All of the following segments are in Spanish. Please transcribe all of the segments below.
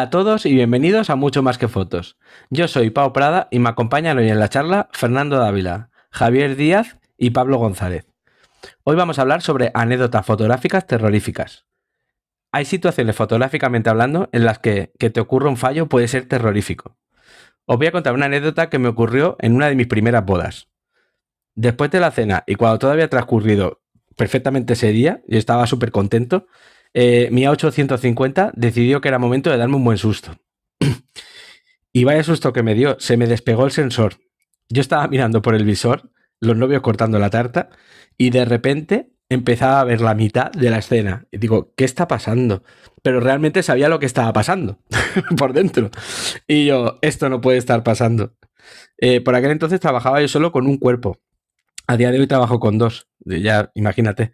Hola a todos y bienvenidos a Mucho Más que Fotos. Yo soy Pau Prada y me acompañan hoy en la charla Fernando Dávila, Javier Díaz y Pablo González. Hoy vamos a hablar sobre anécdotas fotográficas terroríficas. Hay situaciones fotográficamente hablando en las que que te ocurra un fallo puede ser terrorífico. Os voy a contar una anécdota que me ocurrió en una de mis primeras bodas. Después de la cena y cuando todo había transcurrido perfectamente ese día, y estaba súper contento, eh, mi A850 decidió que era momento de darme un buen susto. y vaya susto que me dio, se me despegó el sensor. Yo estaba mirando por el visor, los novios cortando la tarta, y de repente empezaba a ver la mitad de la escena. Y digo, ¿qué está pasando? Pero realmente sabía lo que estaba pasando por dentro. Y yo, esto no puede estar pasando. Eh, por aquel entonces trabajaba yo solo con un cuerpo. A día de hoy trabajo con dos. Ya, imagínate.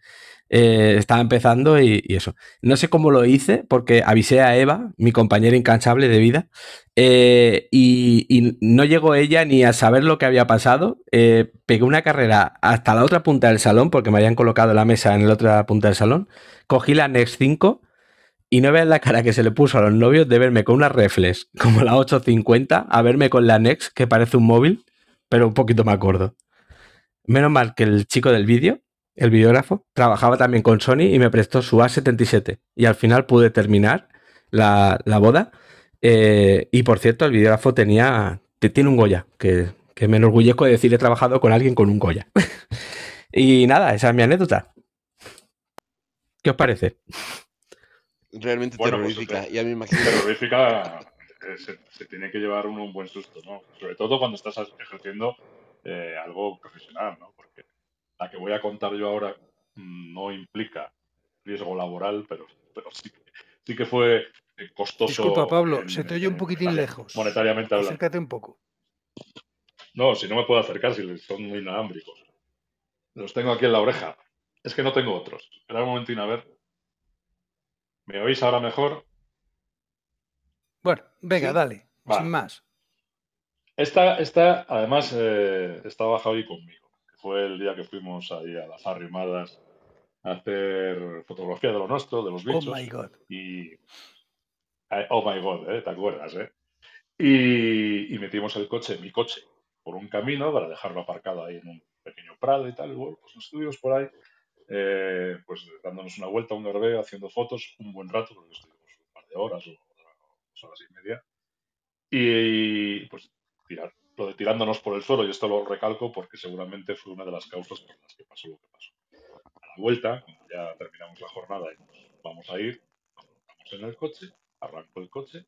Eh, estaba empezando y, eso. No sé cómo lo hice porque avisé a Eva, mi compañera incansable de vida, eh, y, no llegó ella ni a saber lo que había pasado. Eh, pegué una carrera hasta la otra punta del salón porque me habían colocado la mesa en la otra punta del salón. Cogí la Next 5 y no vean la cara que se le puso a los novios de verme con una reflex como la 850 a verme con la Next que parece un móvil, pero un poquito más gordo. Menos mal que el chico del vídeo el videógrafo, trabajaba también con Sony y me prestó su A77. Y al final pude terminar la, la boda. Eh, y por cierto, el videógrafo tenía, tiene un Goya, que, que, me enorgullezco de decir he trabajado con alguien con un Goya. y nada, esa es mi anécdota. ¿Qué os parece? Realmente bueno, terrorífica. Pues, ya me imagino. Terrorífica eh, se, se, tiene que llevar uno un buen susto, ¿no? Sobre todo cuando estás ejerciendo eh, algo profesional, ¿no? La que voy a contar yo ahora no implica riesgo laboral, pero, pero sí, sí que fue costoso. Disculpa, Pablo, en, se te oye un poquitín lejos. Monetariamente hablando. Acércate un poco. No, si no me puedo acercar, si son muy inalámbricos. Los tengo aquí en la oreja. Es que no tengo otros. Espera un momentín a ver. ¿Me oís ahora mejor? Bueno, venga, ¿Sí? dale, Vale. sin más. Esta, esta además, eh, estaba Javi conmigo fue el día que fuimos ahí a las arrimadas a hacer fotografía de lo nuestro, de los bichos. Oh my God. Y. Oh my God, ¿eh? ¿te acuerdas? Eh? Y, y, metimos el coche, mi coche, por un camino para dejarlo aparcado ahí en un pequeño prado y tal. Y bueno, pues estuvimos por ahí, eh, pues dándonos una vuelta, un garbeo, haciendo fotos, un buen rato, porque estuvimos un par de horas o dos horas y media. Y pues tirar, lo de tirándonos por el suelo, y esto lo recalco porque seguramente fue una de las causas por las que pasó lo que pasó. A la vuelta, cuando ya terminamos la jornada y nos vamos a ir, nos en el coche, arranco el coche,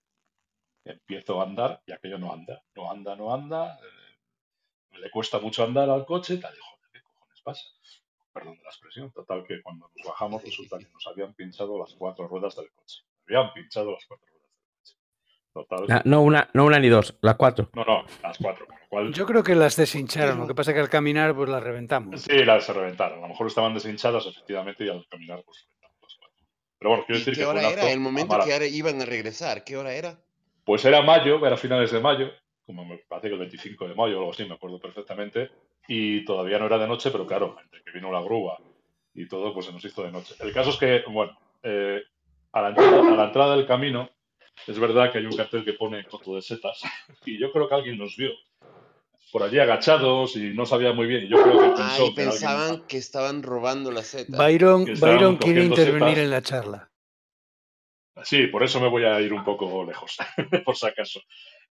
empiezo a andar y aquello no anda, no anda, no anda, eh, le cuesta mucho andar al coche, tal, y joder, ¿qué cojones pasa? Perdón la expresión, total que cuando nos bajamos resulta que nos habían pinchado las cuatro ruedas del coche. Habían pinchado las cuatro ruedas. Total. No, una, no una ni dos, las cuatro. No, no, las cuatro. Cual... Yo creo que las deshincharon, lo que pasa es que al caminar pues las reventamos. Sí, las se reventaron. A lo mejor estaban deshinchadas efectivamente y al caminar pues reventamos las cuatro. Pero bueno, quiero decir ¿Qué que hora era? El momento que ahora iban a regresar, ¿qué hora era? Pues era mayo, era finales de mayo, como me parece que el 25 de mayo o algo así, me acuerdo perfectamente, y todavía no era de noche, pero claro, entre que vino la grúa y todo, pues se nos hizo de noche. El caso es que, bueno, eh, a, la entrada, a la entrada del camino, es verdad que hay un cartel que pone coto de setas, y yo creo que alguien nos vio por allí agachados y no sabía muy bien. Y yo creo que pensó ah, y pensaban que, alguien... que, estaban robando las setas. Byron, Byron quiere intervenir setas. en la charla. Sí, por eso me voy a ir un poco lejos, por si acaso.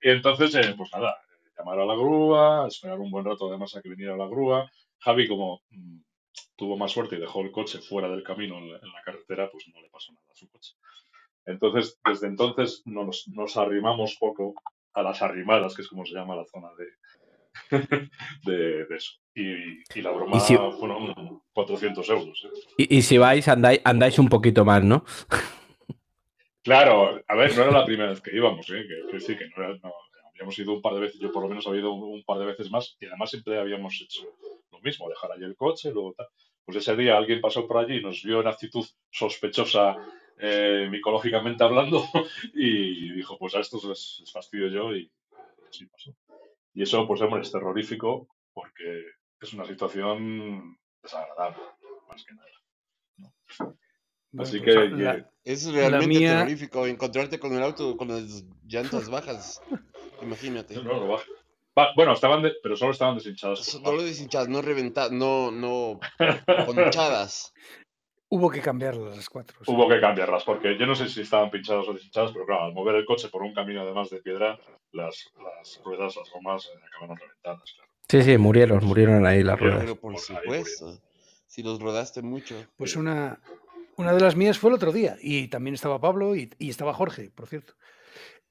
Y entonces, eh, pues nada, llamar a la grúa, esperar un buen rato además a que viniera la grúa. Javi, como mmm, tuvo más suerte y dejó el coche fuera del camino en la, en la, carretera, pues no le pasó nada a su coche. Entonces, desde entonces nos, nos arrimamos poco a las arrimadas, que es como se llama la zona de, de, de eso. Y, y, la broma ¿Y si... fueron 400 euros. ¿eh? Y, y, si vais, andáis, andáis un poquito más, ¿no? Claro, a ver, no era la primera vez que íbamos, ¿eh? que, que sí, que no, era, no habíamos ido un par de veces, yo por lo menos había ido un, un, par de veces más, y además siempre habíamos hecho lo mismo, dejar allí el coche, luego tal. Pues ese día alguien pasó por allí y nos vio en actitud sospechosa, eh, micológicamente hablando, y dijo, pues a estos les, les fastidio yo, y así pasó. Y eso, pues, hombre, es terrorífico, porque es una situación desagradable, más que nada. ¿no? Así pues, que, la- que- Es realmente mía- terrorífico encontrarte con el auto con las llantas bajas. Imagínate. no, no, no baja. Va, bueno, estaban de- pero solo estaban deshinchadas. So- por No lo deshinchadas, no reventadas, no, no ponchadas. Hubo que cambiarlas las cuatro. sí. Hubo que cambiarlas, porque yo no sé si estaban pinchadas o deshinchadas, pero claro, al mover el coche por un camino además de piedra, las, las ruedas, las gomas eh, acabaron reventadas, claro. Sí, sí, murieron, murieron ahí las ruedas. Pero por Por supuesto, si los rodaste mucho. Pues una, una de las mías fue el otro día. Y también estaba Pablo y, y estaba Jorge, por cierto.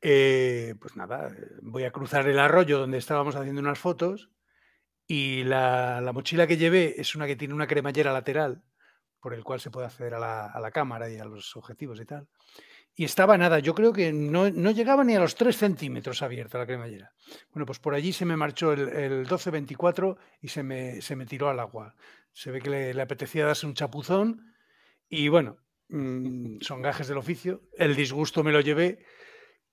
Eh, pues nada, voy a cruzar el arroyo donde estábamos haciendo unas fotos. Y la, la mochila que llevé es una que tiene una cremallera lateral, por el cual se puede acceder a la, cámara y a los objetivos y tal. Y estaba nada, yo creo que no, no llegaba ni a los 3 centímetros abierta la cremallera. Bueno, pues por allí se me marchó el, el 1224 y se me, se me tiró al agua. Se ve que le, le apetecía darse un chapuzón y bueno, mm, son gajes del oficio. El disgusto me lo llevé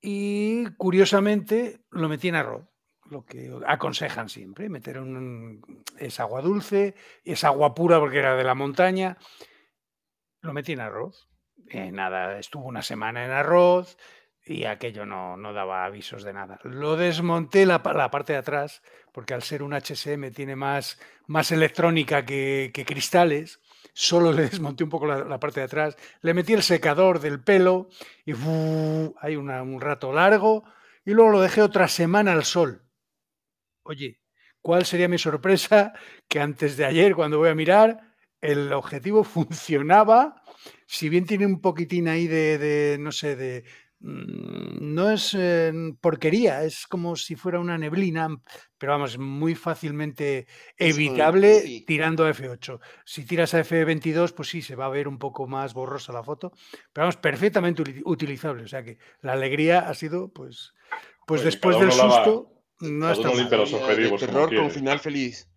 y curiosamente lo metí en arroz. Lo que aconsejan siempre, meter un, es agua dulce, es agua pura porque era de la montaña. Lo metí en arroz. Eh, nada, estuvo una semana en arroz y aquello no, no daba avisos de nada. Lo desmonté la, la parte de atrás, porque al ser un HSM tiene más, más electrónica que, cristales. Solo le desmonté un poco la, parte de atrás, le metí el secador del pelo y hay un rato largo y luego lo dejé otra semana al sol. Oye, ¿cuál sería mi sorpresa? Que antes de ayer, cuando voy a mirar, el objetivo funcionaba. Si bien tiene un poquitín ahí de, de, no sé, de... mm, No es eh, porquería, es como si fuera una neblina, pero vamos, muy fácilmente evitable sí. tirando a F8. Si tiras a F22, pues sí, se va a ver un poco más borrosa la foto, pero vamos, perfectamente utilizable. O sea que la alegría ha sido, pues, pues después del susto, no está los objetivos De terror con final feliz.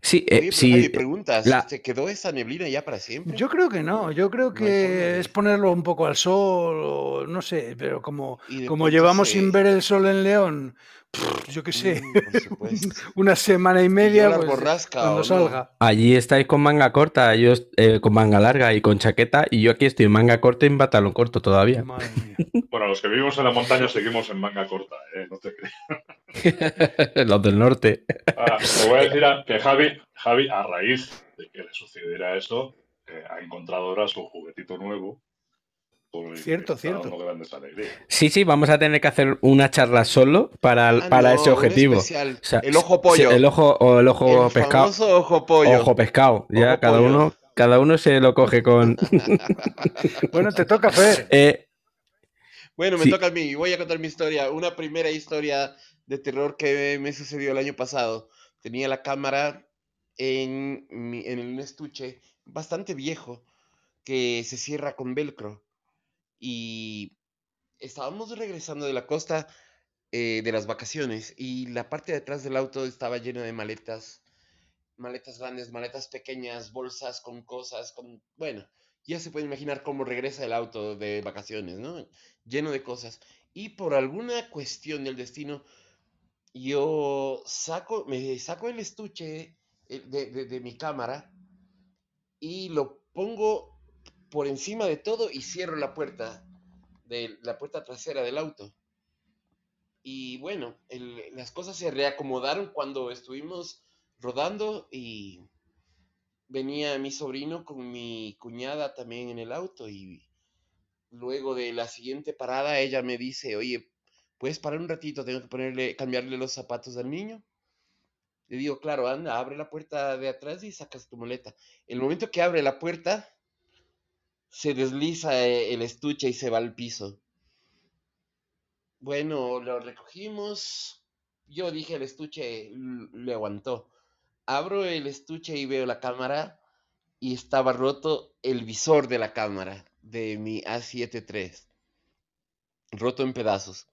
Sí, eh, Oye, sí, preguntas, la- ¿se quedó esa neblina ya para siempre? Yo creo que no, yo creo que es ponerlo un poco al sol, o no sé, pero como, como llevamos se- sin ver el sol en León, pff, yo qué sé, Mm, una semana y media, pues, borrasca, cuando salga. allí estáis con manga corta, yo eh, con manga larga y con chaqueta, y yo aquí estoy en manga corta y en pantalón corto todavía. Madre mía. Bueno, los que vivimos en la montaña seguimos en manga corta, ¿eh? No te creas. Los del norte. Ah, te voy a decir a- que Javi, Javi, a raíz de que le sucediera eso, eh, ha encontrado ahora su juguetito nuevo. Cierto, cierto. Sí, sí, vamos a tener que hacer una charla solo para, Ah, para no, ese objetivo. especial, O sea, el ojo pollo. el ojo o el ojo El pescado. ojo pollo. Ojo pescado. Ya Ojo cada pollo. uno, cada uno se lo coge con. Bueno, te toca, Fer. Eh, Bueno, me Sí. toca a mí. Voy a contar mi historia. Una primera historia de terror que me sucedió el año pasado. Tenía la cámara en, en un estuche bastante viejo que se cierra con velcro. Y estábamos regresando de la costa eh, de las vacaciones y la parte de atrás del auto estaba llena de maletas. Maletas grandes, maletas pequeñas, bolsas con cosas, con... Bueno, ya se puede imaginar cómo regresa el auto de vacaciones, ¿no? Lleno de cosas. Y por alguna cuestión del destino, yo saco, me saco el estuche de, de- mi cámara y lo pongo por encima de todo y cierro la puerta, de la puerta trasera del auto. Y bueno, las cosas se reacomodaron cuando estuvimos rodando y venía mi sobrino con mi cuñada también en el auto y luego de la siguiente parada ella me dice, oye, ¿puedes parar un ratito? Tengo que ponerle, cambiarle los zapatos al niño. Le digo, claro, anda, abre la puerta de atrás y sacas tu maleta. El momento que abre la puerta, se desliza eh, el estuche y se va al piso. Bueno, lo recogimos. Yo dije, el estuche le aguantó. Abro el estuche y veo la cámara y estaba roto el visor de la cámara de mi A7 III. Roto en pedazos.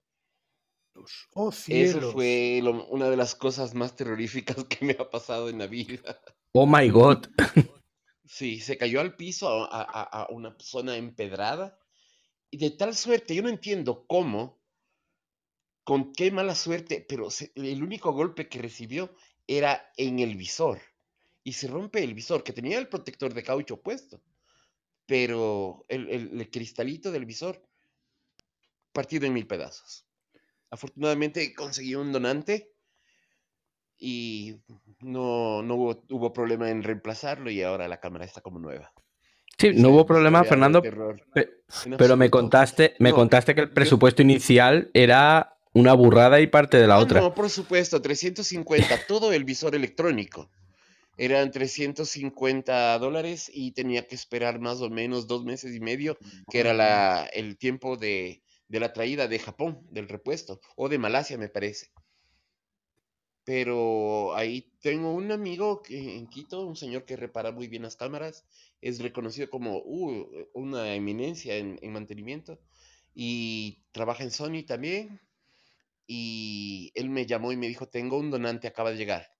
Oh, Eso cielos. fue lo- una de las cosas más terroríficas que me ha pasado en la vida. oh my god. Sí, se cayó al piso a, a- a- a una zona empedrada. Y de tal suerte, yo no entiendo cómo, con qué mala suerte, pero se- el único golpe que recibió era en el visor. Y se rompe el visor, que tenía el protector de caucho puesto. pero el, el- el cristalito del visor partido en mil pedazos. Afortunadamente conseguí un donante y no, no hubo, hubo problema en reemplazarlo y ahora la cámara está como nueva. Sí, Esa no hubo problema, Fernando, pe- pero me contaste, me No, contaste que el yo- presupuesto inicial era una burrada y parte de la Ah, otra. No, por supuesto, 350, todo el visor electrónico. Eran 350 dólares y tenía que esperar más o menos dos meses y medio, que era la, el tiempo de, de la traída de Japón, del repuesto, o de Malasia, me parece. Pero ahí tengo un amigo que, en Quito, un señor que repara muy bien las cámaras, es reconocido como uh, una eminencia en, en mantenimiento y trabaja en Sony también. Y él me llamó y me dijo, tengo un donante, acaba de llegar.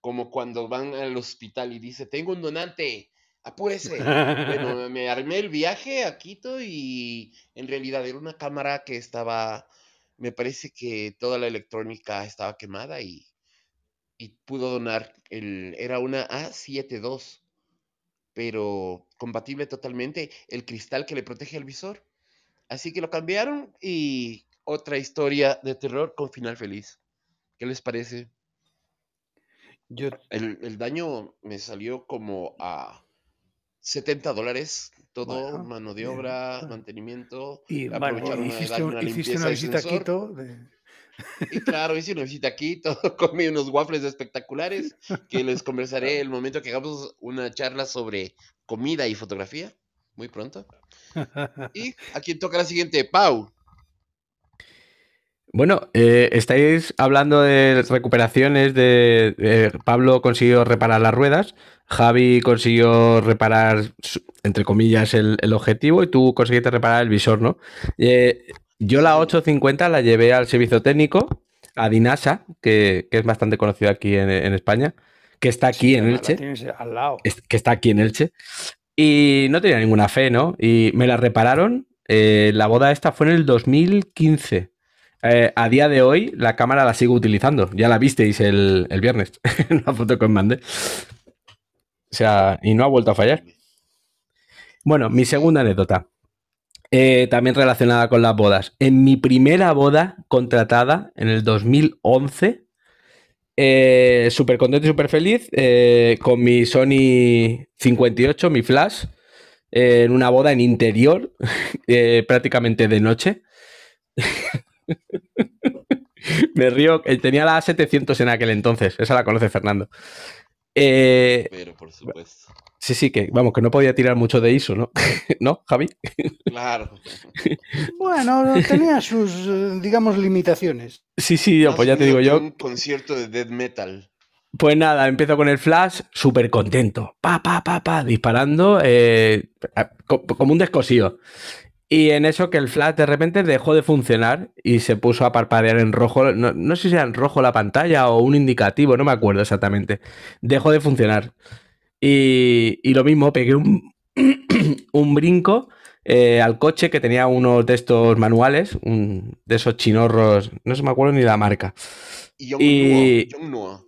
Como cuando van al hospital y dice, tengo un donante, apúrese. Bueno, me armé el viaje a Quito y en realidad era una cámara que estaba, me parece que toda la electrónica estaba quemada y, y pudo donar, el, era una A72, pero compatible totalmente, el cristal que le protege el visor. Así que lo cambiaron y otra historia de terror con final feliz. ¿Qué les parece? Yo, El, el daño me salió como a 70 dólares, todo, Bueno, mano de obra, mantenimiento. y bueno, hiciste, una hiciste visita a sensor. Quito. de- Y claro, hice una visita a Quito, comí unos waffles espectaculares que les conversaré el momento que hagamos una charla sobre comida y fotografía, muy pronto. Y a quien toca la siguiente, Pau. Bueno, eh, estáis hablando de recuperaciones de, de Pablo consiguió reparar las ruedas, Javi consiguió reparar, entre comillas, el, el objetivo y tú conseguiste reparar el visor, ¿no? Eh, yo la 850 la llevé al servicio técnico, a Dinasa, que, que es bastante conocido aquí en, en España, que está aquí Sí, en Elche. al lado. que está aquí en Elche. Y no tenía ninguna fe, ¿no? Y me la repararon. eh, la boda esta fue en el 2015. Eh, a día de hoy la cámara la sigo utilizando. Ya la visteis el, el viernes. en la foto que os mandé. O sea, y no ha vuelto a fallar. Bueno, mi segunda anécdota. eh, también relacionada con las bodas. En mi primera boda contratada en el 2011, eh, súper contento y súper feliz eh, con mi Sony 58, mi flash, en una boda en interior, prácticamente de noche. Me río, tenía la A700 en aquel entonces, esa la conoce Fernando. Eh, Pero por supuesto. sí, sí, que vamos, que no podía tirar mucho de ISO, ¿no? ¿No, Javi? Claro. Bueno, tenía sus, eh, digamos, limitaciones. Sí, sí, yo, pues ya te digo yo. Un concierto de death metal. Pues nada, empiezo con el flash, súper contento. Pa, pa, pa, pa, disparando eh, como un descosío. Y en eso que el flash de repente dejó de funcionar y se puso a parpadear en rojo. No, no sé si era en rojo la pantalla o un indicativo, no me acuerdo exactamente. Dejó de funcionar. Y, y lo mismo, pegué un, un brinco eh, al coche que tenía unos de estos manuales, un- de esos chinorros, no se me acuerdo ni la marca. Y Y- Nuo.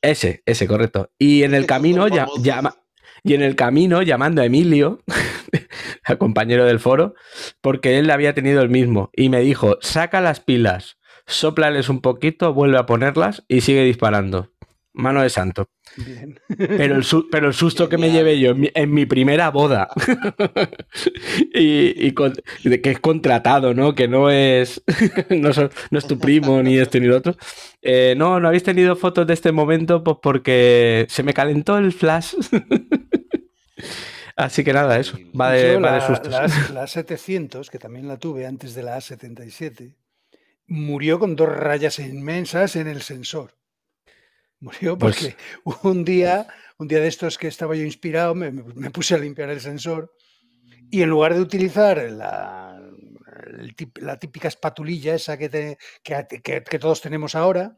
Ese, ese, correcto. Y en el camino, ya, llama- y en el camino llamando a Emilio, al compañero del foro, porque él había tenido el mismo. Y me dijo, saca las pilas, sóplales un poquito, vuelve a ponerlas y sigue disparando. Mano de santo. Bien. Pero el, su- pero el susto que me llevé yo en mi, en mi primera boda, y, y con- de que es contratado, ¿no? Que no es, no, son- no es tu primo, ni esto ni lo otro. Eh, no, no habéis tenido fotos de este momento, pues porque se me calentó el flash. Así que nada, eso. Va de, Yo va de la, sustos. la A- la 700, que también la tuve antes de la A77, murió con dos rayas inmensas en el sensor. Murió Pues- porque un día, un día de estos que estaba yo inspirado, me, puse a limpiar el sensor y en lugar de utilizar la, típica espatulilla esa que, te- que, que- que todos tenemos ahora,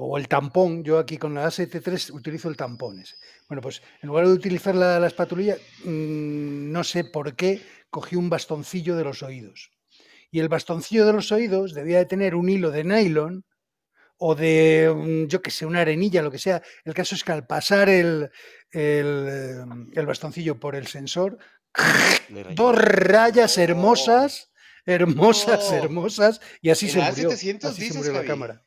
o el tampón, yo aquí con la A73 utilizo el tampón ese. Bueno, pues en lugar de utilizar la, la espatulilla, mm, no sé por qué, cogí un bastoncillo de los oídos. Y el bastoncillo de los oídos debía de tener un hilo de nylon o de, mm, yo que sé, una arenilla, lo que sea. El caso es que al pasar el, el, eh, el bastoncillo por el sensor. Dos rayas No. hermosas, hermosas, No. hermosas, y así se murió. A700 Así se murió la cámara.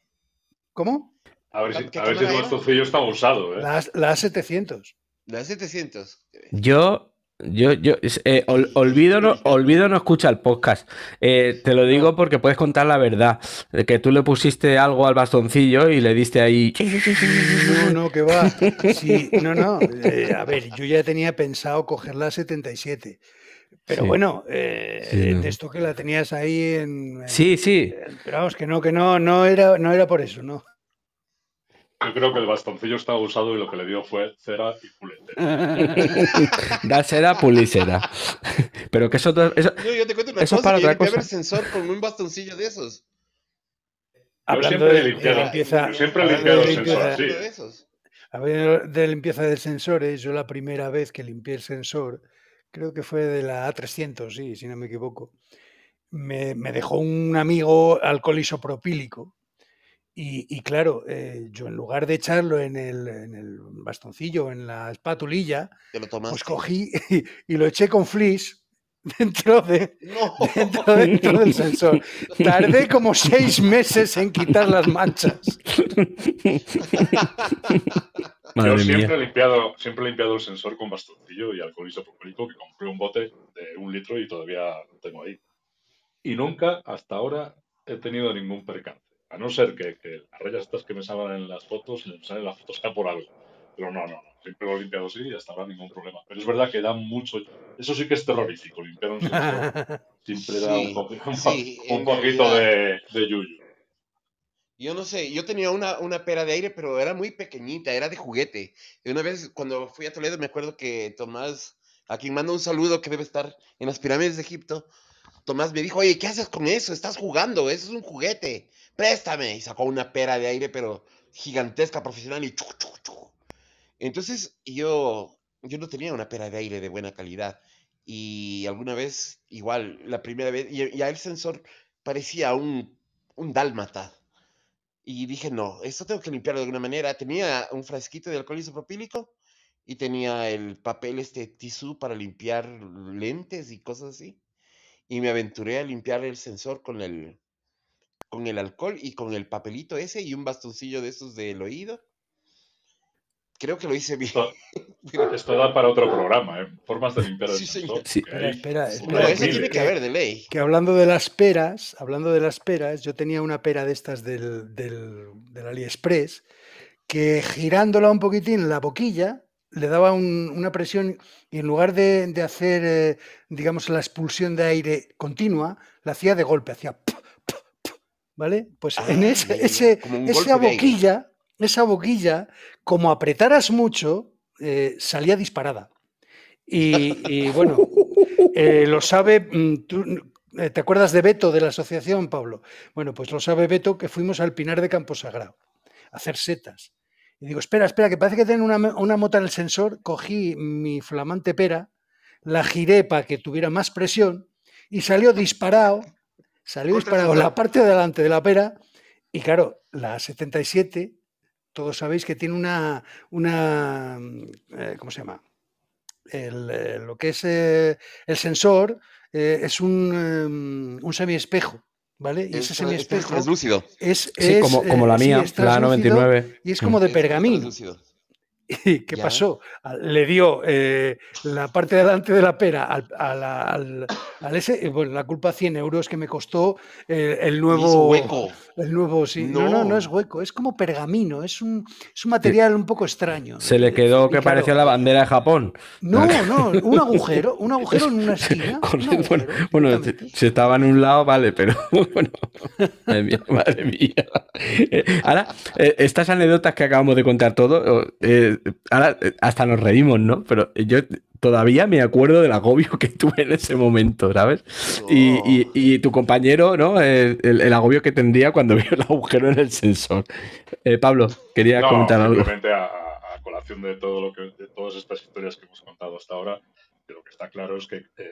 ¿Cómo? A ver si, ¿Qué a ver si tu bastoncillo estaba usado, ¿eh? La, la A700. La 700. Yo, yo, yo, eh, ol- olvido, no, olvido no escucha el podcast. Eh, te lo digo porque puedes contar la verdad. De que tú le pusiste algo al bastoncillo y le diste ahí. No, no, que va. Sí, no, no. eh, a ver, yo ya tenía pensado coger la 77. Pero Sí. bueno, eh, Sí, no. de esto que la tenías ahí en. en- Sí, sí. Pero vamos, que no, que no, no era, no era por eso, ¿no? Yo creo que el bastoncillo estaba usado y lo que le dio fue cera y pulete. Da cera, pulisera. Pero que eso, eso, No, yo te cuento una Eso es cosa. para yo otra cosa. el sensor con un bastoncillo de esos. Hablando siempre de, limpieza, yo siempre limpiado de el sensor limpieza- de esos. hablando de limpieza de sensores, yo la primera vez que limpié el sensor, creo que fue de la A300, sí, si no me equivoco, me, me dejó un amigo alcohol isopropílico. Y, y claro, eh, yo en lugar de echarlo en el, en el bastoncillo, en la espatulilla, pues cogí y, y lo eché con flis dentro, de, No. dentro, dentro del sensor. Tardé como seis meses en quitar las manchas. Madre Yo mía. siempre he, limpiado, siempre he limpiado el sensor con bastoncillo y alcohol isopropílico, que compré un bote de un litro y todavía lo tengo ahí. Y nunca, hasta ahora, he tenido ningún percance. A no ser que, que las rayas estas que me salen en las fotos, me salen en las fotos sea por algo. Pero no, no, no. Siempre lo he limpiado así y hasta ahora ningún problema. Pero es verdad que da mucho... Eso sí que es terrorífico, limpiar un sensor. Siempre da un, sí, poquito de yuyu. Yo no sé, yo tenía una, una pera de aire, pero era muy pequeñita, era de juguete. Y una vez cuando fui a Toledo me acuerdo que Tomás, a quien mando un saludo que debe estar en las pirámides de Egipto, Tomás me dijo, oye, ¿qué haces con eso? Estás jugando, eso es un juguete, préstame. Y sacó una pera de aire, pero gigantesca, profesional, y chu, chu, chu. Entonces yo, yo no tenía una pera de aire de buena calidad. Y alguna vez, igual, la primera vez, y ya el sensor parecía un, un dálmata. Y dije, no, esto tengo que limpiarlo de alguna manera. Tenía un frasquito de alcohol isopropílico y tenía el papel, este tisú para limpiar lentes y cosas así. Y me aventuré a limpiar el sensor con el, con el alcohol y con el papelito ese y un bastoncillo de esos del oído. Creo que lo hice bien. Esto, da para otro programa, ¿eh? Formas de limpiar el Sí, señor. Sí. Espera, espera, espera. eso tiene que haber de ley. que hablando de las peras, hablando de las peras, yo tenía una pera de estas del, del, del AliExpress que girándola un poquitín la boquilla le daba un- una presión y en lugar de, de hacer, eh, digamos, la expulsión de aire continua, la hacía de golpe, hacía... ¿Vale? Pues en Ah, ese, ya, ese- esa boquilla, esa boquilla, como apretaras mucho, eh, salía disparada. Y, y, bueno, eh, lo sabe, mm, tú, eh, ¿te acuerdas de Beto de la asociación, Pablo? Bueno, pues lo sabe Beto que fuimos al Pinar de Camposagrado a hacer setas. Y digo, espera, espera, que parece que tiene una, una mota en el sensor. Cogí mi flamante pera, la giré para que tuviera más presión y salió disparado, salió disparado la parte de delante de la pera. Y claro, la 77, todos sabéis que tiene una, una eh, ¿cómo se llama? El, eh, lo que es eh, el sensor eh, es un, em, un semiespejo, ¿vale? Y ese Es, tra- es semiespejo translúcido. es, Sí, es, como, como la mía, es la translúcido 99. y es como de Es pergamino. Translúcido. ¿Y qué Ya. pasó? A- Le dio eh, la parte de delante de la pera al, al- al ese, eh, bueno, la culpa 100 euros que me costó eh, el nuevo, hueco. el nuevo, sí. No. no, no, No. es hueco, es como pergamino, es un, es un material un poco extraño. Se le quedó Y que claro, parecía la bandera de Japón. No, no, un agujero, un agujero en una esquina. Con- un bueno, agujero, bueno, directamente. si si estaba en un lado, vale, pero bueno. Madre mía, madre mía. Ahora, estas anécdotas que acabamos de contar todo, eh, ahora eh, hasta nos reímos, ¿no? Pero yo todavía me acuerdo del agobio que tuve en ese momento, ¿sabes? Y, y- y tu compañero, ¿no? El, el agobio que tendría cuando vio el agujero en el sensor. Eh, Pablo, quería No, comentar algo. simplemente a, a- a colación de todo lo que, de todas estas historias que hemos contado hasta ahora, que lo que está claro es que, eh,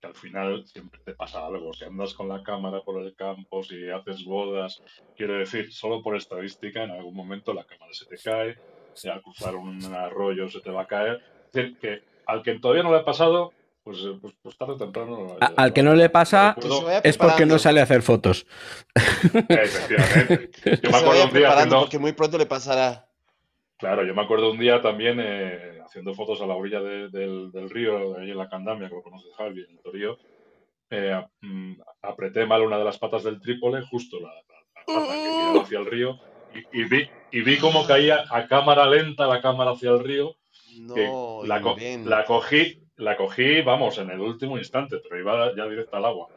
que al final siempre te pasa algo. Si andas con la cámara por el campo, si haces bodas, quiero decir, solo por estadística, en algún momento la cámara se te cae, si al cruzar un arroyo se te va a caer. Es decir, que al que todavía no le ha pasado, pues, eh, pues, pues tarde o temprano. A- al que no le pasa es porque no sale a hacer fotos. Efectivamente. Yo me acuerdo un día haciendo. porque muy pronto le pasará. Claro, yo me acuerdo un día también eh, haciendo fotos a la orilla de- del, del río, ahí en la Candamia, que lo conoces Javi, en el Torío. eh, mm, apreté mal una de las patas del trípode, justo la, la- la pata que miraba hacia el río, y, y vi, y vi cómo caía a cámara lenta la cámara hacia el río. que No, la, co- la cogí, la cogí, vamos, en el último instante, pero iba ya directa al agua.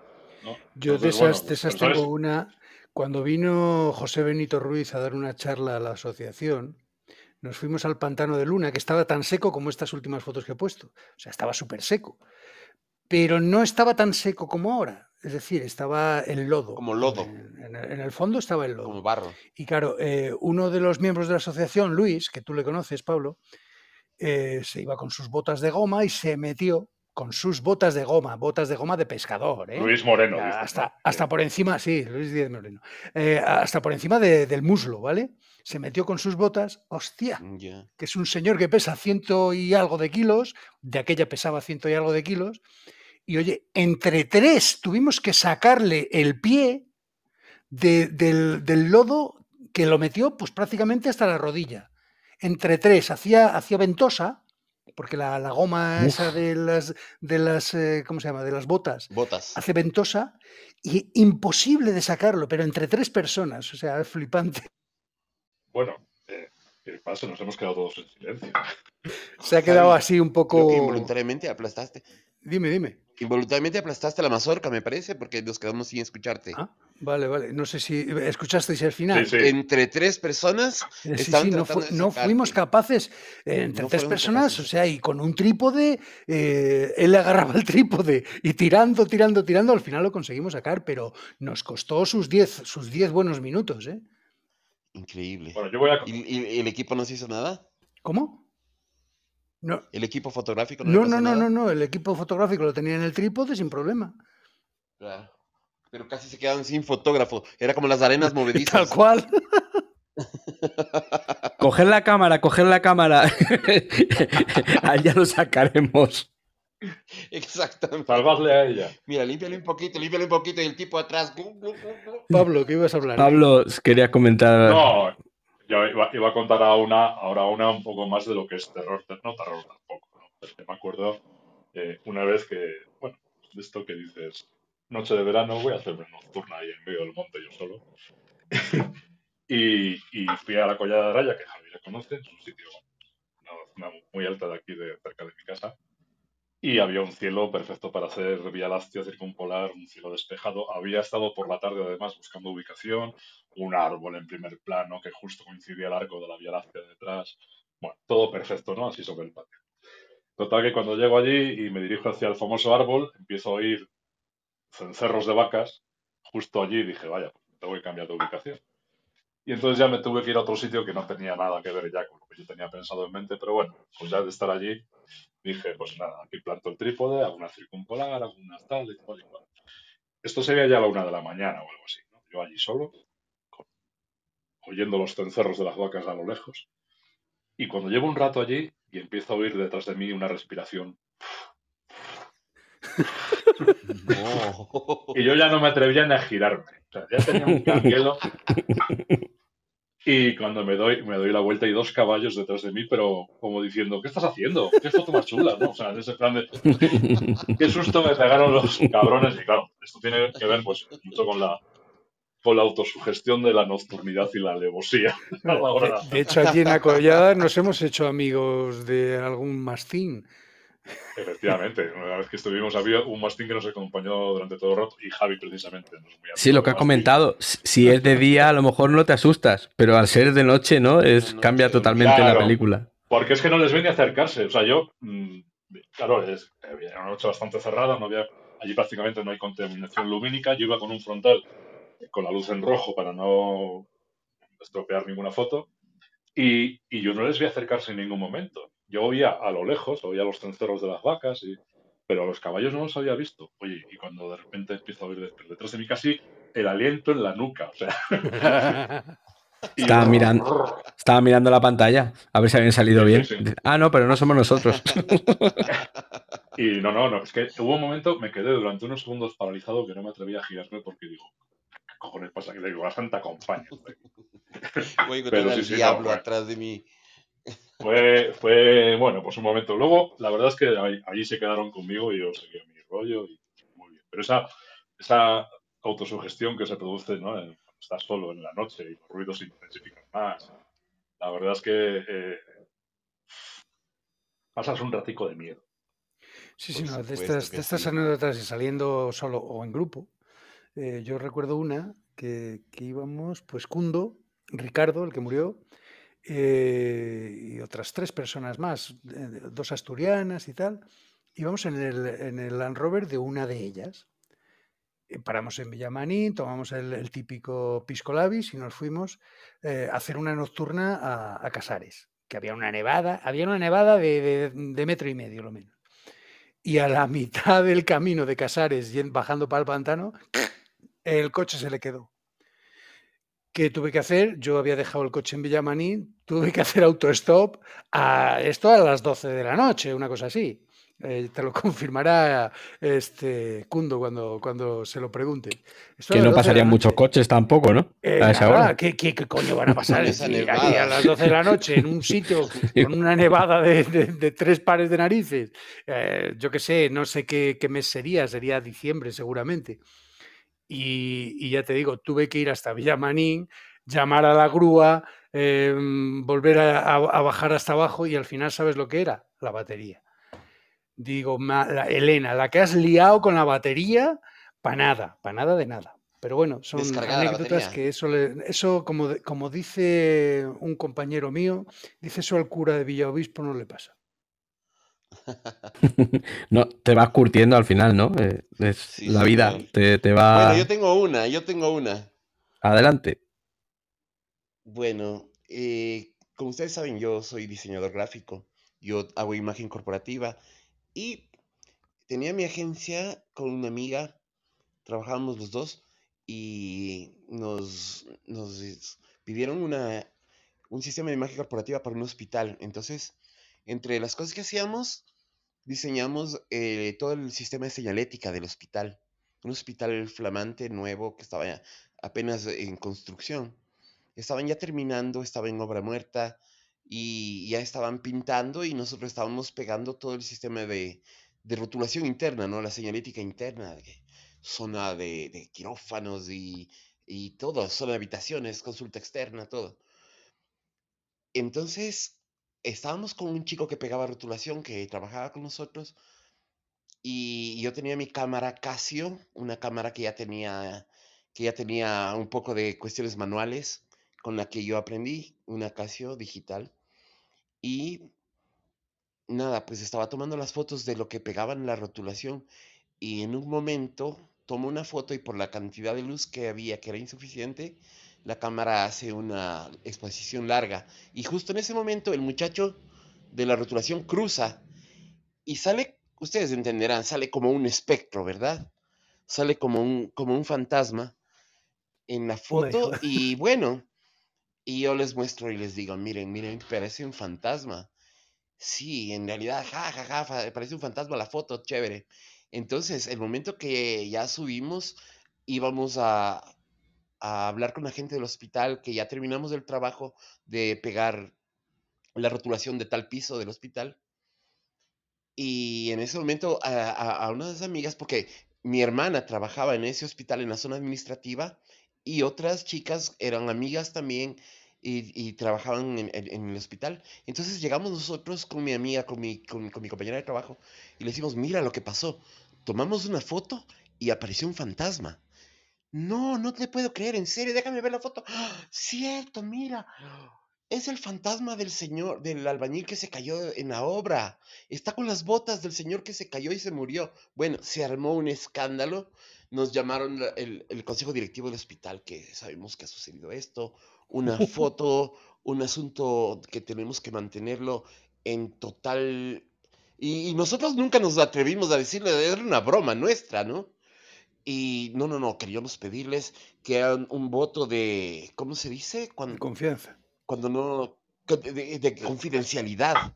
¿no? Yo de Entonces, esas, bueno, de esas eso es- tengo una. Cuando vino José Benito Ruiz a dar una charla a la asociación, nos fuimos al pantano de Luna, que estaba tan seco como estas últimas fotos que he puesto. O sea, estaba súper seco. Pero no estaba tan seco como ahora. Es decir, estaba el lodo. Como lodo. En, en el- en el fondo estaba el lodo. Como barro. Y claro, eh, uno de los miembros de la asociación, Luis, que tú le conoces, Pablo, eh, se iba con sus botas de goma y se metió con sus botas de goma, botas de goma de pescador. ¿eh? Luis Moreno. Hasta, hasta por encima, sí, Luis Díaz Moreno. Eh, hasta por encima de- del muslo, ¿vale? Se metió con sus botas, hostia, Ya. que es un señor que pesa ciento y algo de kilos, de aquella pesaba ciento y algo de kilos, y oye, entre tres tuvimos que sacarle el pie de- del, del lodo que lo metió pues prácticamente hasta la rodilla. Entre tres, hacía, hacía ventosa, porque la, la goma Uf. esa de las, de las eh, ¿cómo se llama? De las botas Botas. hace ventosa y imposible de sacarlo, pero entre tres personas, o sea, es flipante. Bueno, eh, ¿qué pasa? Nos hemos quedado todos en silencio. Se ha quedado así un poco... que involuntariamente aplastaste. Dime, dime. Involuntariamente aplastaste la mazorca, me parece, porque nos quedamos sin escucharte. Ah, vale, vale. No sé si escuchasteis el final. Sí, sí. Entre tres personas Eh, Sí, estaban no, tratando fu- de no fuimos capaces, eh, entre No tres personas, capaces. o sea, y con un trípode, eh, él le agarraba el trípode y tirando, tirando, tirando, al final lo conseguimos sacar, pero nos costó sus 10 sus 10 buenos minutos, ¿eh? Increíble. Bueno, yo voy a. ¿Y, y el equipo no se hizo nada? ¿Cómo? No, ¿El equipo fotográfico no, no, no, no, no, no, el equipo fotográfico lo tenía en el trípode sin problema. Claro. Pero casi se quedaron sin fotógrafo. Era como las arenas Tal movedizas. cual. Coger la cámara, coger la cámara. Allá lo sacaremos. Exactamente. Salvadle a ella. Mira, límpiale un poquito, límpiale un poquito y el tipo atrás. Pablo, ¿qué ibas a hablar? Pablo, quería comentar. No, yo iba, iba a contar a una, ahora una un poco más de lo que es terror. ter- No terror tampoco, ¿no? Porque me acuerdo eh, una vez que, bueno, de esto que dices, noche de verano, voy a hacerme nocturna ahí en medio del monte yo solo. y, y fui a la Collada de Raya, que Javi la conoce, es un sitio, una zona muy alta de aquí, de, cerca de mi casa. Y había un cielo perfecto para hacer vía láctea circumpolar, un cielo despejado. Había estado por la tarde además buscando ubicación, un árbol en primer plano que justo coincidía el arco de la vía láctea detrás. Bueno, todo perfecto, ¿no? Así sobre el patio. Total que cuando llego allí y me dirijo hacia el famoso árbol, empiezo a oír cencerros de vacas. Justo allí dije, vaya, pues tengo que cambiar de ubicación. Y entonces ya me tuve que ir a otro sitio que no tenía nada que ver ya con lo que yo tenía pensado en mente, pero bueno, pues ya de estar allí dije, pues nada, aquí planto el trípode, hago una circumpolar, hago tal y tal y cual. Esto sería ya a la una de la mañana o algo así, ¿no? Yo allí solo, oyendo los cencerros de las vacas a lo lejos. Y cuando llevo un rato allí y empiezo a oír detrás de mí una respiración, y yo ya no me atrevía ni a girarme. O sea, ya tenía un canguelo. Y cuando me doy, me doy la vuelta y dos caballos detrás de mí, pero como diciendo, ¿qué estás haciendo? ¿Qué foto más chula? ¿no? O sea, en ese plan de, qué susto me pegaron los cabrones. Y claro, esto tiene que ver pues mucho con la, con la autosugestión de la nocturnidad y la alevosía. De, de hecho, allí en la collada nos hemos hecho amigos de algún mastín. Efectivamente, una vez que estuvimos había un mastín que nos acompañó durante todo el rato y Javi precisamente. no es muy Sí, lo que ha comentado. Si es de día, a lo mejor no te asustas, pero al ser de noche, ¿no? Es, cambia totalmente la película. Porque es que no les ven ni acercarse. O sea, yo, mm, claro, es, era una noche bastante cerrada, no había, allí prácticamente no hay contaminación lumínica. Yo iba con un frontal con la luz en rojo para no estropear ninguna foto. Y, y yo no les vi acercarse en ningún momento. Yo oía a lo lejos, oía los cencerros de las vacas, y, pero a los caballos no los había visto. Oye, y cuando de repente empiezo a oír detrás, de mí casi el aliento en la nuca. O sea, y Estaba yo- mirando, estaba mirando la pantalla a ver si habían salido Sí, bien. sí, sí. Ah, no, pero no somos nosotros. Y no, no, no, es que hubo un momento, me quedé durante unos segundos paralizado que no me atrevía a girarme porque digo, ¿qué cojones pasa? Que le digo, la santa compañía. Voy con Pero el sí, sí, no, diablo fue- atrás de mí. Fue, fue, bueno, pues un momento. Luego, la verdad es que ahí, ahí se quedaron conmigo y yo seguí mi rollo y muy bien. Pero esa, esa autosugestión que se produce, ¿no? En- Cuando estás solo en la noche y los ruidos se intensifican más. La verdad es que eh, pasas un ratico de miedo. Sí, sí, no, de estas, de estas sí. anécdotas y saliendo solo o en grupo. Eh, yo recuerdo una que, íbamos, pues Cundo, Ricardo, el que murió, eh, y otras tres personas más, eh, dos asturianas y tal. Íbamos en el, en el Land Rover de una de ellas. Paramos en Villamanín, tomamos el, típico Pisco Labis y nos fuimos a hacer una nocturna a, Casares, que había una nevada, había una nevada de, de- de metro y medio lo menos. Y a la mitad del camino de Casares, bajando para el pantano, el coche se le quedó. ¿Qué tuve que hacer? Yo había dejado el coche en Villamanín, tuve que hacer autostop a esto a las 12 de la noche, una cosa así. Eh, te lo confirmará este Cundo cuando, cuando se lo pregunte. Esto Que las 12 no pasarían muchos coches tampoco, ¿no? Eh, a esa nada, hora. ¿qué, qué- qué coño van a pasar nevada. a las 12 de la noche en un sitio con una nevada de, de- de tres pares de narices? Eh, yo qué sé, no sé qué, qué mes sería, sería diciembre seguramente. Y, y ya te digo, tuve que ir hasta Villamanín, llamar a la grúa, eh, volver a, a- a bajar hasta abajo y al final, ¿sabes lo que era? La batería. Digo, "Ma- la- Elena, la que has liado con la batería, para nada, para nada de nada. Pero bueno, son Descargada anécdotas que eso, le- eso como, como dice un compañero mío, dice eso al cura de Villaobispo no le pasa. No, te vas curtiendo al final, ¿no? Eh, es Sí, la vida te, te va Bueno, yo tengo una, yo tengo una. adelante. Bueno, eh, como ustedes saben, yo soy diseñador gráfico. Yo hago imagen corporativa y tenía mi agencia con una amiga, trabajábamos los dos y nos, nos pidieron una, un sistema de imagen corporativa para un hospital. Entonces, entre las cosas que hacíamos, diseñamos eh, todo el sistema de señalética del hospital. Un hospital flamante, nuevo, que estaba apenas en construcción estaban ya terminando, estaba en obra muerta y ya estaban pintando y nosotros estábamos pegando todo el sistema de, de rotulación interna, ¿no? La señalética interna, zona de, de quirófanos y, y todo, zona de habitaciones, consulta externa, todo. Entonces, estábamos con un chico que pegaba rotulación, que trabajaba con nosotros y yo tenía mi cámara Casio, una cámara que ya tenía, que ya tenía un poco de cuestiones manuales con la que yo aprendí, una Casio digital. Y nada, pues estaba tomando las fotos de lo que pegaba en la rotulación y en un momento tomo una foto y por la cantidad de luz que había, que era insuficiente, la cámara hace una exposición larga. Y justo en ese momento el muchacho de la rotulación cruza y sale, ustedes entenderán, sale como un espectro, ¿verdad? Sale como un, como un fantasma en la foto y bueno, y yo les muestro y les digo, miren, miren, parece un fantasma. Sí, en realidad, ja, ja, ja, parece un fantasma la foto, chévere. Entonces, el momento que ya subimos, íbamos a, a hablar con la gente del hospital, que ya terminamos el trabajo de pegar la rotulación de tal piso del hospital. Y en ese momento a, a, a unas amigas, porque mi hermana trabajaba en ese hospital en la zona administrativa y otras chicas eran amigas también y, y trabajaban en, en- el hospital. Entonces llegamos nosotros con mi amiga, con mi, con mi compañera de trabajo y le decimos, mira lo que pasó. Tomamos una foto y apareció un fantasma. No, no te puedo creer, en serio, déjame ver la foto. ¡Ah! Cierto, mira. Es el fantasma del señor, del albañil que se cayó en la obra. Está con las botas del señor que se cayó y se murió. Bueno, se armó un escándalo. Nos llamaron la- el, el consejo directivo del hospital, que sabemos que ha sucedido esto. Una foto, un asunto que tenemos que mantenerlo en total... Y, y nosotros nunca nos atrevimos a decirle, era una broma nuestra, ¿no? Y no, no, no, queríamos pedirles que hagan un voto de, ¿cómo se dice? De Cuando, confianza. cuando no, de, de- de confidencialidad.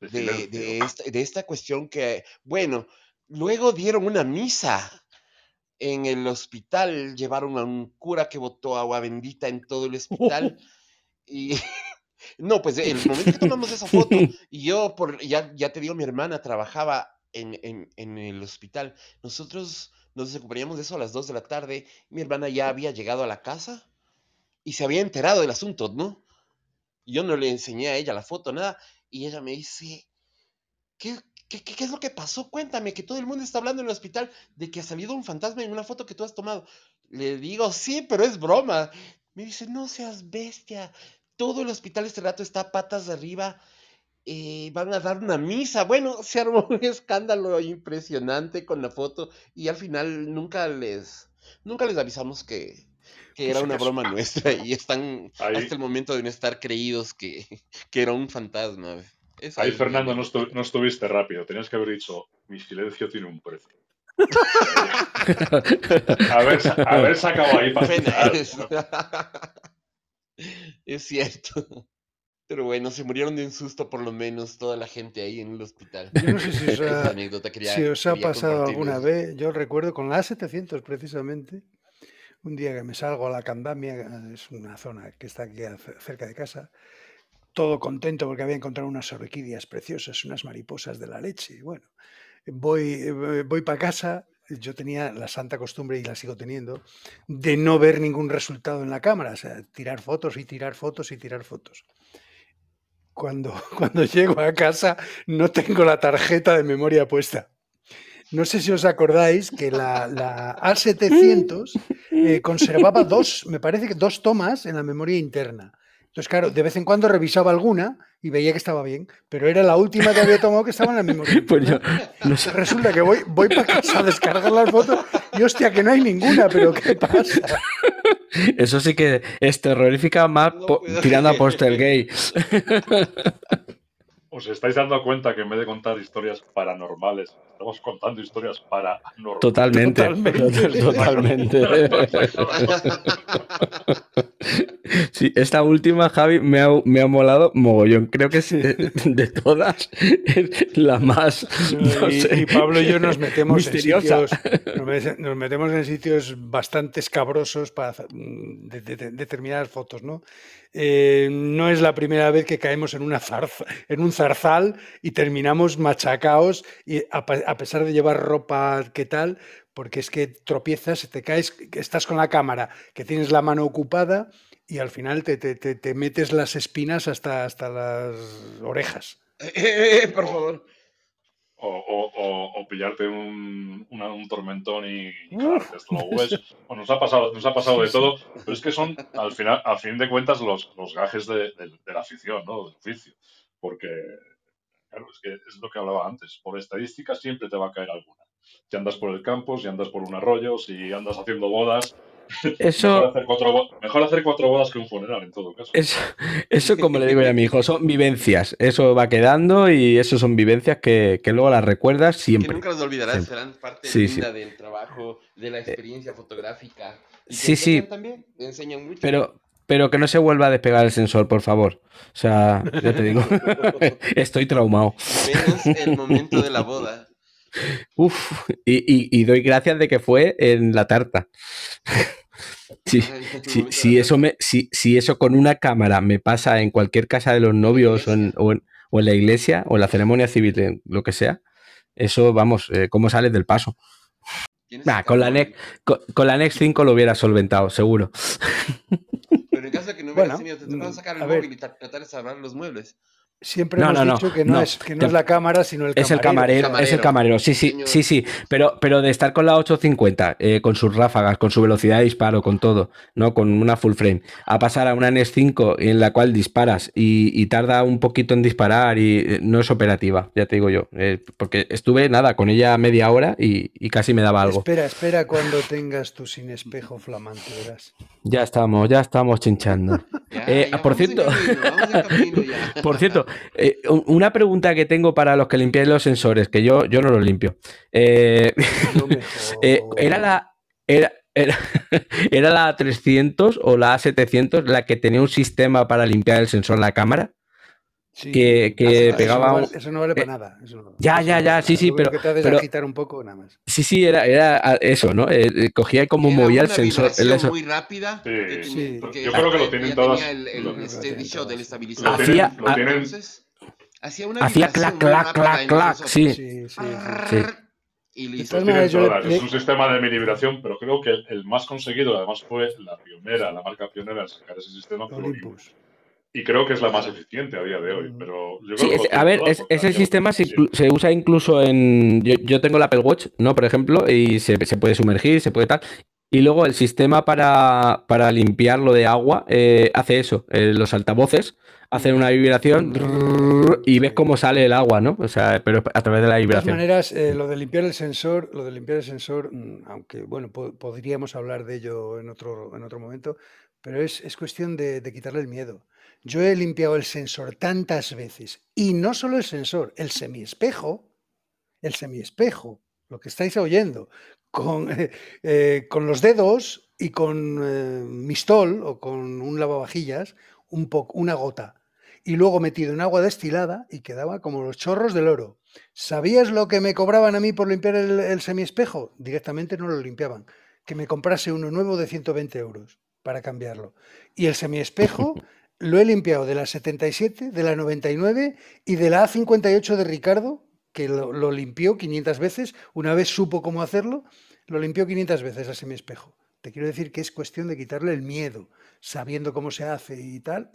De de, esta, de esta cuestión que, bueno, luego dieron una misa en el hospital, llevaron a un cura que botó agua bendita en todo el hospital y... No, pues el momento que tomamos esa foto, y yo, por, ya, ya te digo, mi hermana trabajaba en, en, en el hospital. Nosotros nos recuperábamos de eso a las 2 de la tarde. Mi hermana ya había llegado a la casa y se había enterado del asunto, ¿no? Yo no le enseñé a ella la foto, nada. Y ella me dice, ¿qué, qué, qué, qué es lo que pasó? Cuéntame, que todo el mundo está hablando en el hospital de que ha salido un fantasma en una foto que tú has tomado. Le digo, sí, pero es broma. Me dice, no seas bestia. Todo el hospital este rato está patas de arriba. Eh, van a dar una misa. Bueno, se armó un escándalo impresionante con la foto y al final nunca les, nunca les avisamos que, que era una broma nuestra y están Ahí- hasta el momento de no estar creídos que, que era un fantasma. Esa Ahí, Fernando, no, estu- no estuviste rápido. Tenías que haber dicho, mi silencio tiene un precio. haber, haber sacado ahí para. Es cierto. Pero bueno, se murieron de un susto por lo menos toda la gente ahí en el hospital. Yo no sé si os ha, anécdota quería, si os ha pasado alguna vez. Yo recuerdo con la A700 precisamente, un día que me salgo a la Candamia, es una zona que está aquí cerca de casa, todo contento porque había encontrado unas orquídeas preciosas, unas mariposas de la leche. Bueno, voy, eh, voy para casa. Yo tenía la santa costumbre, y la sigo teniendo, de no ver ningún resultado en la cámara, o sea, tirar fotos y tirar fotos y tirar fotos. Cuando, cuando llego a casa no tengo la tarjeta de memoria puesta. No sé si os acordáis que la, la A700 eh, conservaba dos, me parece que dos tomas en la memoria interna. Entonces, claro, de vez en cuando revisaba alguna y veía que estaba bien, pero era la última que había tomado que estaba en la memoria Pues yo, no sé. Resulta que voy, voy para casa a descargar las fotos y hostia, que no hay ninguna, pero ¿qué pasa? Eso sí que es terrorífica más No po- puedo tirando a póster gay. ¿Os estáis dando cuenta que en vez de contar historias paranormales, estamos contando historias paranormales? Totalmente. Totalmente. Totalmente. Sí, esta última, Javi, me ha, me ha molado mogollón. Creo que es de todas es la más no y, sé, y Pablo y yo nos metemos misteriosa. en sitios, nos, met- nos metemos en sitios bastante escabrosos para mm, de- de- de- determinadas fotos, ¿no? Eh, no es la primera vez que caemos en una zarza, en un zarzal y terminamos machacaos y a, a pesar de llevar ropa que tal, porque es que tropiezas, te caes, estás con la cámara, que tienes la mano ocupada y al final te, te- te- te metes las espinas hasta, hasta las orejas. Eh, por favor. O, o- o- o pillarte un, una- un tormentón y hasta los. O nos ha pasado, nos ha pasado de todo, pero es que son, al final, al fin de cuentas, los, los gajes de, de- de la afición, ¿no? Del oficio. Porque, claro, es que es lo que hablaba antes. Por estadística siempre te va a caer alguna. Si andas por el campo, si andas por un arroyo, si andas haciendo bodas. Mejor Eso, hacer, cuatro, mejor hacer cuatro bodas que un funeral, en todo caso. eso, eso, como le digo yo a mi hijo, son vivencias. Eso va quedando y eso son vivencias que, que luego las recuerdas Que siempre. nunca los olvidarás, Siempre. serán parte Sí, sí. linda del trabajo, de la experiencia fotográfica. Y sí, sí. enseñan también, te enseñan mucho. Pero, pero que no se vuelva a despegar el sensor, por favor. O sea, ya te digo, estoy traumado. Menos el momento de la boda. Uf, y, y- y doy gracias de que fue en la tarta. Si, si la eso me, si, si eso con una cámara me pasa en cualquier casa de los novios o en, o en- o en la iglesia o en la ceremonia civil, en lo que sea, eso, vamos, eh, ¿cómo sales del paso? Nah, con la cambiar. NEC, con, con la NEX 5 lo hubiera solventado, seguro. Pero en caso de que no hubieras Bueno, tenido, te tocaba mm, sacar el a ver. móvil y tra- tratar de salvar los muebles. Siempre No, hemos no, no, dicho que no, no, es, que no es la cámara, sino el Es el camarero. camarero, es el Camarero. camarero, sí, sí, Señor. sí, sí, pero, pero de estar con la 850, eh, con sus ráfagas, con su velocidad de disparo, con todo, ¿no? Con una full frame, a pasar a una NES 5 en la cual disparas y, y tarda un poquito en disparar y eh, no es operativa, ya te digo yo, eh, porque estuve nada, con ella media hora y, y casi me daba algo. Espera, espera cuando tengas tu sin espejo flamante, verás. Ya estamos, ya estamos chinchando. Ya, Eh, ya, por en cierto- camino, en ya. Por cierto, eh, un- una pregunta que tengo para los que limpiáis los sensores, que yo, yo no los limpio. Eh, No era la. Era, era, ¿Era la 300 o la A700 la que tenía un sistema para limpiar el sensor de la cámara? Sí. que, que Ah, Eso no pegaba... vale- Eso no vale eh, para nada. eso no- ya, ya, ya, sí, sí. Lo pero- que te pero- agitar un poco nada más. Sí, sí, era, era a- eso, ¿no? Eh, eh, cogía y como Era movía el sensor. eso- muy rápida. Sí. que tenía- Sí. porque Yo creo que lo tienen todas- el, el steady shot, el estabilizador. Hacía- lo tienen- Entonces, hacía una Hacía clac, clac, clac, clac, sí. Sí, sí. Y listo. le- todas. le- Es un sistema de mini vibración, pero creo que el, el más conseguido, además fue la pionera, la marca pionera en sacar ese sistema, fue Olympus. Y creo que es la más eficiente a día de hoy. Pero yo Sí, creo que es- lo a ver, es- ese sistema se, se usa incluso en. Yo, yo tengo el Apple Watch, ¿no? Por ejemplo, y se, se puede sumergir, se puede tal. Y luego el sistema para, para limpiarlo de agua eh, hace eso. eh, los altavoces hacen una vibración y ves cómo sale el agua, ¿no? O sea, pero a través de la De todas vibración. maneras, eh, lo de limpiar el sensor, lo de limpiar el sensor, mm, aunque bueno, po- podríamos hablar de ello en otro, en otro momento, pero es, es cuestión de, de quitarle el miedo. Yo he limpiado el sensor tantas veces, y no solo el sensor, el semiespejo, el semiespejo, lo que estáis oyendo, con, eh, eh, con los dedos y con eh, mistol o con un lavavajillas, un poco, una gota, y luego metido en agua destilada y quedaba como los chorros del oro. ¿Sabías lo que me cobraban a mí por limpiar el, el semiespejo? Directamente no lo limpiaban. Que me comprase uno nuevo de 120 euros para cambiarlo. Y el semiespejo lo he limpiado de la 77, de la 99 y de la A58 de Ricardo, que lo, lo limpió 500 veces. Una vez supo cómo hacerlo, lo limpió 500 veces a semiespejo. Te quiero decir que es cuestión de quitarle el miedo, sabiendo cómo se hace y tal.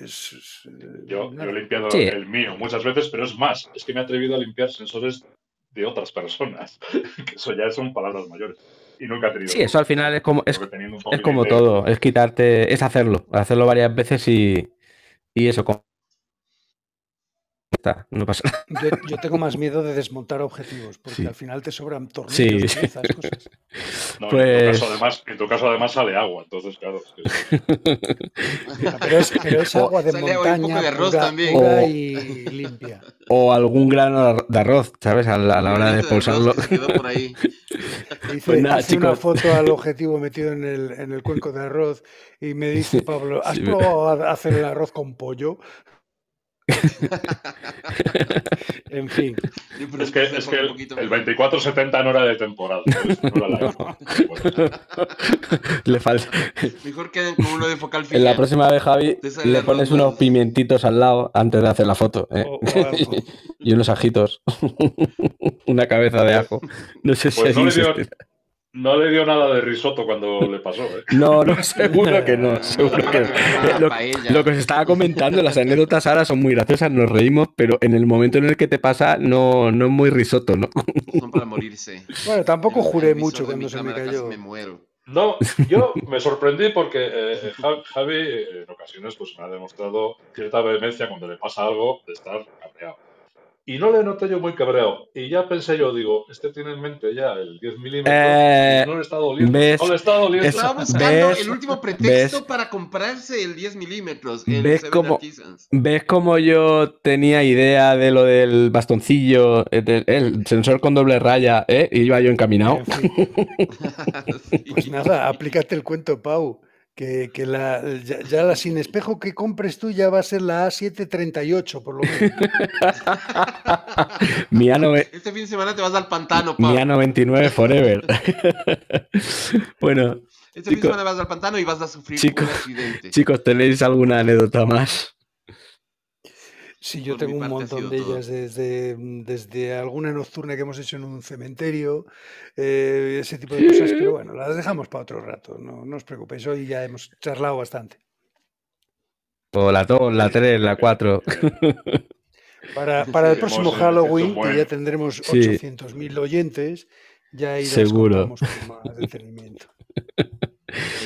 Es, es, Yo, he limpiado Sí. el mío muchas veces, pero es más, es que me he atrevido a limpiar sensores de otras personas. que eso ya son palabras mayores. Y nunca he tenido. Sí, eso al final es como, es, es como de- todo. Es quitarte, es hacerlo. Hacerlo varias veces y, y eso. con- Está, no pasa nada. Yo, yo tengo más miedo de desmontar objetivos, porque Sí. al final te sobran tornillos, Sí. piezas, cosas. No, en, Pues- tu caso, además, en tu caso, además, sale agua. Entonces, claro. es que- Pero es, pero es O- agua de Sale agua y un poco montaña de arroz pura, también. pura O- y limpia. O algún grano de arroz, ¿sabes? A la, a la hora de expulsarlo. que se quedó por ahí. Hice, Pues nada, hice una foto al objetivo metido en el, en el cuenco de arroz y me dice Pablo, ¿has Sí, probado a hacer el arroz con pollo? en fin, Es que, es que el, el mejor. 24-70 no era de temporada. ¿sabes? No era la época. Bueno, Le falta. Mejor queden con uno de focal En la próxima vez, Javi, le pones unos pimientitos al lado antes de hacer la foto. ¿eh? o- o algo. y unos ajitos. Una cabeza de ajo. No sé si Pues no le dio-. No le dio nada de risotto cuando le pasó. ¿eh? No, no, seguro que no. Seguro que no. Ah, Lo, que os estaba comentando, las anécdotas ahora son muy graciosas, nos reímos, pero en el momento en el que te pasa, no, no es muy risotto, ¿no? Son para morirse. Bueno, tampoco juré mucho cuando se me cayó. me muero. No, yo me sorprendí porque eh, Ja- Javi eh, en ocasiones pues, me ha demostrado cierta vehemencia cuando le pasa algo de estar cabreado. Y no le noté yo muy cabreado. Y ya pensé yo, digo, este tiene en mente ya el 10 milímetros Eh, y no le está doliendo. ves, no le está doliendo. eso- Estaba buscando ¿Ves? el último pretexto ¿Ves? para comprarse el 10 milímetros. ¿Ves Artisans. ¿Ves cómo yo tenía idea de lo del bastoncillo, eh, el sensor con doble raya, ¿eh? Y iba yo encaminado. En fin, pues nada, aplícate el cuento, Pau. Que, que la, ya, ya la sin espejo que compres tú ya va a ser la A738, por lo menos. Mi A9 Este fin de semana te vas al pantano, Pau. mi A99 Forever. bueno, Este fin de semana vas al pantano y vas a sufrir chicos- un accidente. chicos, ¿tenéis alguna anécdota más? Sí, yo Por tengo un montón de todo. ellas, desde, desde alguna nocturna que hemos hecho en un cementerio, eh, ese tipo de cosas, pero bueno, las dejamos para otro rato, no, no os preocupéis, hoy ya hemos charlado bastante. O la 2, la 3, la 4. Para, para el próximo eh, Halloween, que ya tendremos Sí. 800.000 oyentes, ya Seguro. contamos con más detenimiento.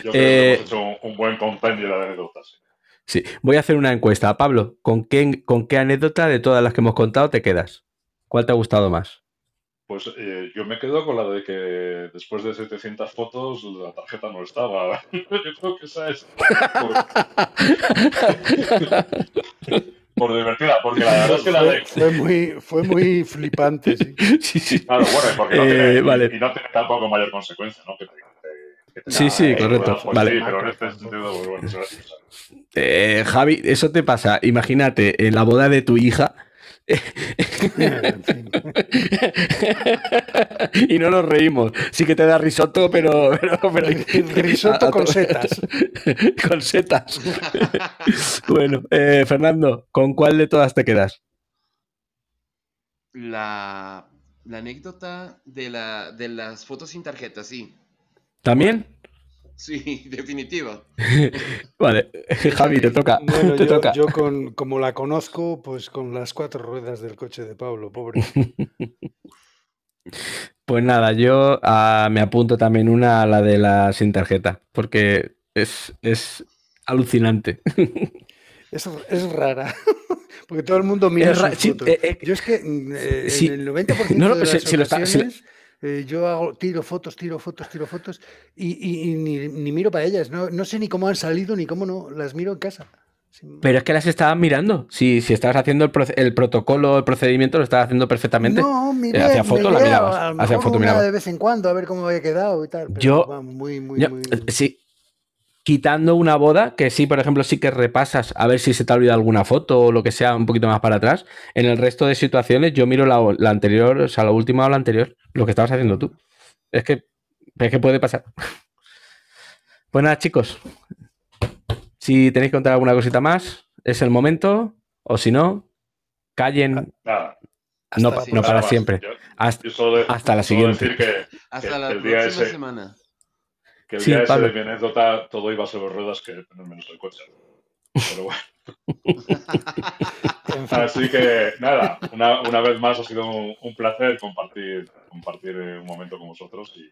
Yo creo Eh, que hemos hecho un, un buen compendio de anécdotas. Sí, voy a hacer una encuesta. Pablo, ¿con qué, ¿con qué anécdota de todas las que hemos contado te quedas? ¿Cuál te ha gustado más? Pues eh, yo me quedo con la de que después de 700 fotos la tarjeta no estaba. yo creo que esa es por, por divertida, porque la verdad es que la Fue, de... fue muy, fue muy flipante, sí. sí, sí. Claro, bueno, y porque no Eh, tiene, vale. y, no tiene tampoco mayor consecuencia, ¿no? Que te, que Sí, sí, Eh, correcto. pues vale. Sí, pero en sentido, bueno, eso- eso- Eh, Javi, eso te pasa. Imagínate en la boda de tu hija. Y no nos reímos. Sí que te da risotto, pero. pero, pero- Risotto con setas. con setas. bueno, eh, Fernando, ¿con cuál de todas te quedas? La, la anécdota de, la, de las fotos sin tarjeta, sí. ¿También? Sí, definitiva. Vale, Javi, te toca. Bueno, te yo, toca. yo con, como la conozco, pues con las cuatro ruedas del coche de Pablo, pobre. Pues nada, yo ah, me apunto también una a la de la sin tarjeta, porque es, es alucinante. Es, es rara, porque todo el mundo mira Es sus fotos. eh, eh, Yo es que mm, eh, sí. en el 90% No, no, de si- las si lo está- si lo- ocasiones eh, yo hago, tiro fotos, tiro fotos, tiro fotos y, y- y ni, ni miro para ellas. No, no sé ni cómo han salido ni cómo no. Las miro en casa. Sin- Pero es que las estabas mirando. Si, si estabas haciendo el, el protocolo, el procedimiento, lo estabas haciendo perfectamente. No, miré, Eh, hacía foto, la mirabas. a lo Hacía mejor foto, una mirabas. de vez en cuando a ver cómo había quedado y tal. Pero, Yo- vamos, muy, muy, Yo- muy. eh, sí. Quitando una boda, que sí, por ejemplo, sí que repasas a ver si se te ha olvidado alguna foto o lo que sea un poquito más para atrás. En el resto de situaciones, yo miro la, la anterior, o sea, la última o la anterior, lo que estabas haciendo tú. Es que, es que puede pasar. Pues nada, chicos. Si tenéis que contar alguna cosita más, es el momento. O si no, callen. Nada, No, pa- no para más. siempre. Yo, Hasta, yo solo de- hasta la siguiente. decir que, Hasta que la el día próxima ese- semana. que el Sí, día ese Pablo. de mi anécdota todo iba sobre ruedas que menos el coche. Pero bueno. Así que nada, una, una vez más ha sido un, un placer compartir, compartir eh, un momento con vosotros. Y,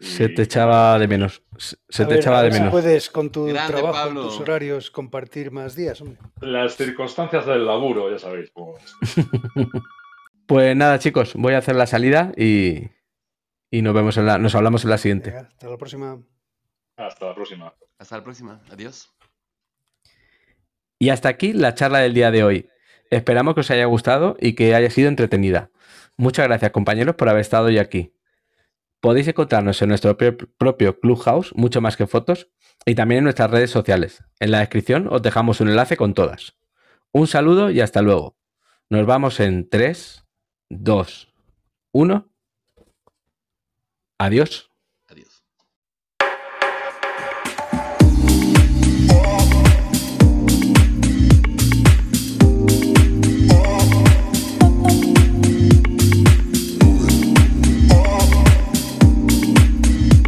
y- Se te echaba de menos. Se a te ver, echaba de menos. puedes con tu Grande, trabajo, Pablo. tus horarios, compartir más días, hombre. Las circunstancias del laburo, ya sabéis. cómo es. Pues nada, chicos, voy a hacer la salida y, y nos vemos en la, nos hablamos en la siguiente. Venga, hasta la próxima. Hasta la próxima. Hasta la próxima. Adiós. Y hasta aquí la charla del día de hoy. Esperamos que os haya gustado y que haya sido entretenida. Muchas gracias, compañeros, por haber estado hoy aquí. Podéis encontrarnos en nuestro pro- propio Clubhouse, mucho más que fotos, y también en nuestras redes sociales. En la descripción os dejamos un enlace con todas. Un saludo y hasta luego. Nos vamos en 3, 2, 1. Adiós.